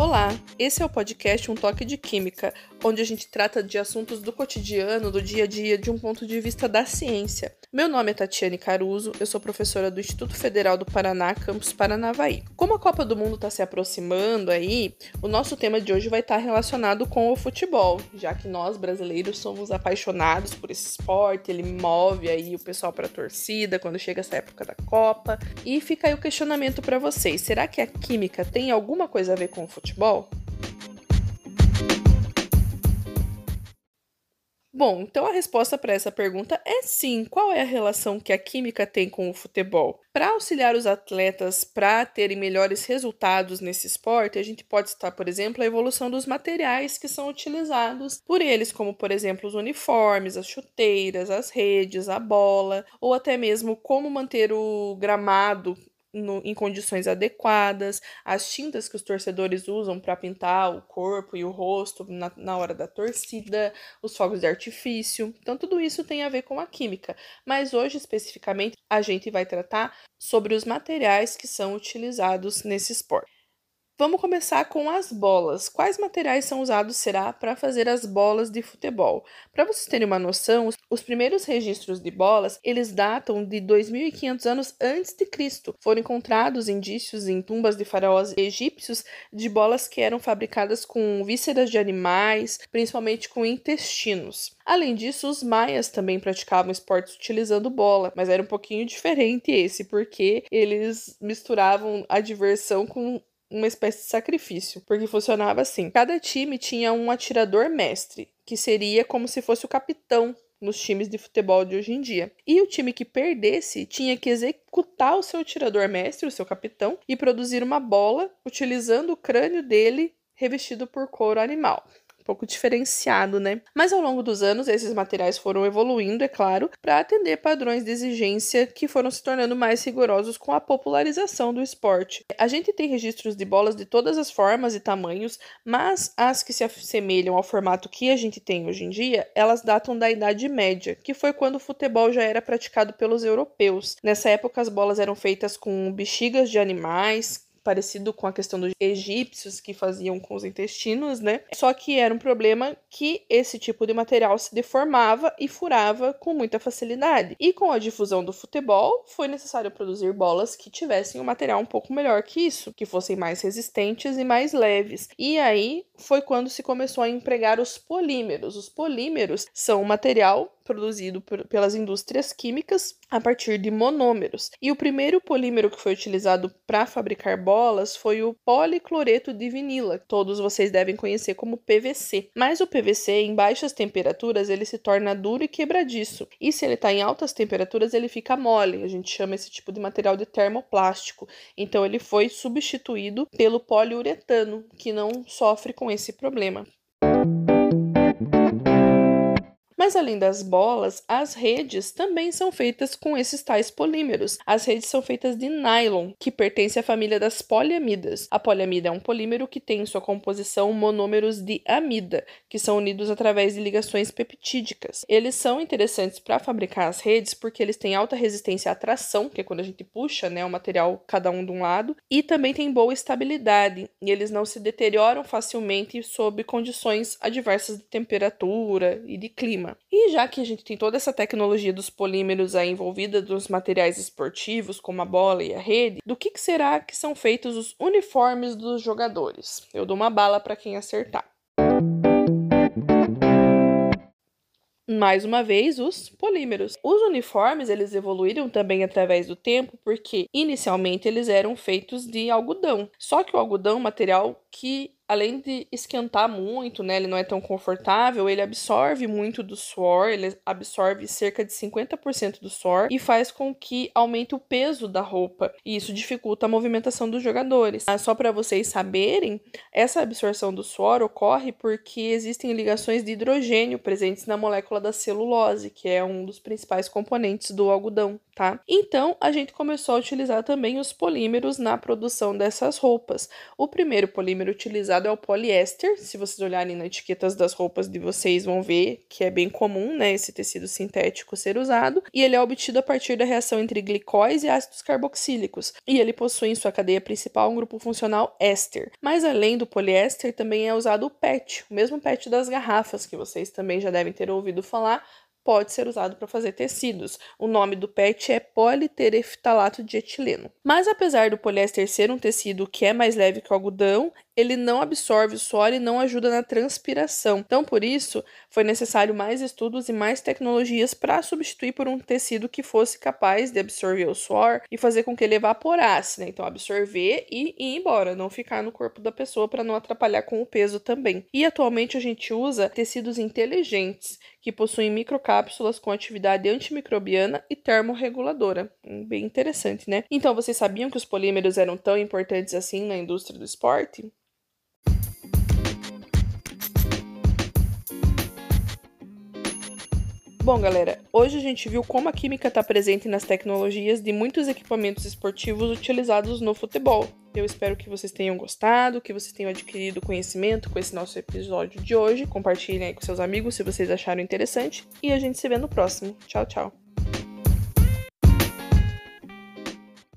Olá, esse é o podcast Um Toque de Química, onde a gente trata de assuntos do cotidiano, do dia a dia, de um ponto de vista da ciência. Meu nome é Tatiane Caruso, eu sou professora do Instituto Federal do Paraná, campus Paranavaí. Como a Copa do Mundo está se aproximando aí, o nosso tema de hoje vai estar relacionado com o futebol, já que nós brasileiros somos apaixonados por esse esporte, ele move aí o pessoal para a torcida quando chega essa época da Copa. E fica aí o questionamento para vocês: será que a química tem alguma coisa a ver com o futebol? Bom, então a resposta para essa pergunta é sim. Qual é a relação que a química tem com o futebol? Para auxiliar os atletas para terem melhores resultados nesse esporte, a gente pode citar, por exemplo, a evolução dos materiais que são utilizados por eles, como, por exemplo, os uniformes, as chuteiras, as redes, a bola, ou até mesmo como manter o gramado no, em condições adequadas, as tintas que os torcedores usam para pintar o corpo e o rosto na, na hora da torcida, os fogos de artifício. Então, tudo isso tem a ver com a química. Mas hoje, especificamente, a gente vai tratar sobre os materiais que são utilizados nesse esporte. Vamos começar com as bolas. Quais materiais são usados será para fazer as bolas de futebol? Para vocês terem uma noção, os primeiros registros de bolas, eles datam de 2500 anos antes de Cristo. Foram encontrados indícios em tumbas de faraós egípcios de bolas que eram fabricadas com vísceras de animais, principalmente com intestinos. Além disso, os maias também praticavam esportes utilizando bola, mas era um pouquinho diferente esse, porque eles misturavam a diversão com uma espécie de sacrifício, porque funcionava assim: cada time tinha um atirador mestre, que seria como se fosse o capitão nos times de futebol de hoje em dia. E o time que perdesse tinha que executar o seu atirador mestre, o seu capitão, e produzir uma bola utilizando o crânio dele revestido por couro animal pouco diferenciado, né? Mas ao longo dos anos, esses materiais foram evoluindo, é claro, para atender padrões de exigência que foram se tornando mais rigorosos com a popularização do esporte. A gente tem registros de bolas de todas as formas e tamanhos, mas as que se assemelham ao formato que a gente tem hoje em dia, elas datam da Idade Média, que foi quando o futebol já era praticado pelos europeus. Nessa época, as bolas eram feitas com bexigas de animais, parecido com a questão dos egípcios que faziam com os intestinos, né? Só que era um problema que esse tipo de material se deformava e furava com muita facilidade. E com a difusão do futebol, foi necessário produzir bolas que tivessem um material um pouco melhor que isso, que fossem mais resistentes e mais leves. E aí foi quando se começou a empregar os polímeros. Os polímeros são um material produzido por, pelas indústrias químicas a partir de monômeros. E o primeiro polímero que foi utilizado para fabricar bolas foi o policloreto de vinila, todos vocês devem conhecer como PVC. Mas o PVC, em baixas temperaturas, ele se torna duro e quebradiço. E se ele está em altas temperaturas, ele fica mole. A gente chama esse tipo de material de termoplástico. Então ele foi substituído pelo poliuretano, que não sofre com esse problema. Mas além das bolas, as redes também são feitas com esses tais polímeros. As redes são feitas de nylon, que pertence à família das poliamidas. A poliamida é um polímero que tem em sua composição monômeros de amida, que são unidos através de ligações peptídicas. Eles são interessantes para fabricar as redes porque eles têm alta resistência à tração, que é quando a gente puxa né, o material cada um de um lado, e também têm boa estabilidade, e eles não se deterioram facilmente sob condições adversas de temperatura e de clima. E já que a gente tem toda essa tecnologia dos polímeros aí envolvida nos materiais esportivos, como a bola e a rede, do que, que será que são feitos os uniformes dos jogadores? Eu dou uma bala para quem acertar. mais uma vez os polímeros. Os uniformes eles evoluíram também através do tempo porque inicialmente eles eram feitos de algodão. Só que o algodão, material que além de esquentar muito, né, ele não é tão confortável, ele absorve muito do suor, ele absorve cerca de 50% do suor e faz com que aumente o peso da roupa, e isso dificulta a movimentação dos jogadores. Ah, só para vocês saberem, essa absorção do suor ocorre porque existem ligações de hidrogênio presentes na molécula da celulose, que é um dos principais componentes do algodão tá? Então, a gente começou a utilizar também os polímeros na produção dessas roupas. O primeiro polímero utilizado é o poliéster. Se vocês olharem nas etiquetas das roupas de vocês, vão ver que é bem comum, né, esse tecido sintético ser usado. E ele é obtido a partir da reação entre glicóis e ácidos carboxílicos. E ele possui em sua cadeia principal um grupo funcional éster. Mas além do poliéster, também é usado o PET, o mesmo PET das garrafas, que vocês também já devem ter ouvido falar, pode ser usado para fazer tecidos. O nome do PET é politereftalato de etileno. Mas apesar do poliéster ser um tecido que é mais leve que o algodão, ele não absorve o suor e não ajuda na transpiração. Então, por isso, foi necessário mais estudos e mais tecnologias para substituir por um tecido que fosse capaz de absorver o suor e fazer com que ele evaporasse, né? Então, absorver e ir embora, não ficar no corpo da pessoa para não atrapalhar com o peso também. E atualmente a gente usa tecidos inteligentes que possuem microcápsulas com atividade antimicrobiana e termorreguladora. Hum, bem interessante, né? Então, vocês sabiam que os polímeros eram tão importantes assim na indústria do esporte? Bom, galera, hoje a gente viu como a química está presente nas tecnologias de muitos equipamentos esportivos utilizados no futebol. Eu espero que vocês tenham gostado, que vocês tenham adquirido conhecimento com esse nosso episódio de hoje. Compartilhem aí com seus amigos se vocês acharam interessante. E a gente se vê no próximo. Tchau, tchau.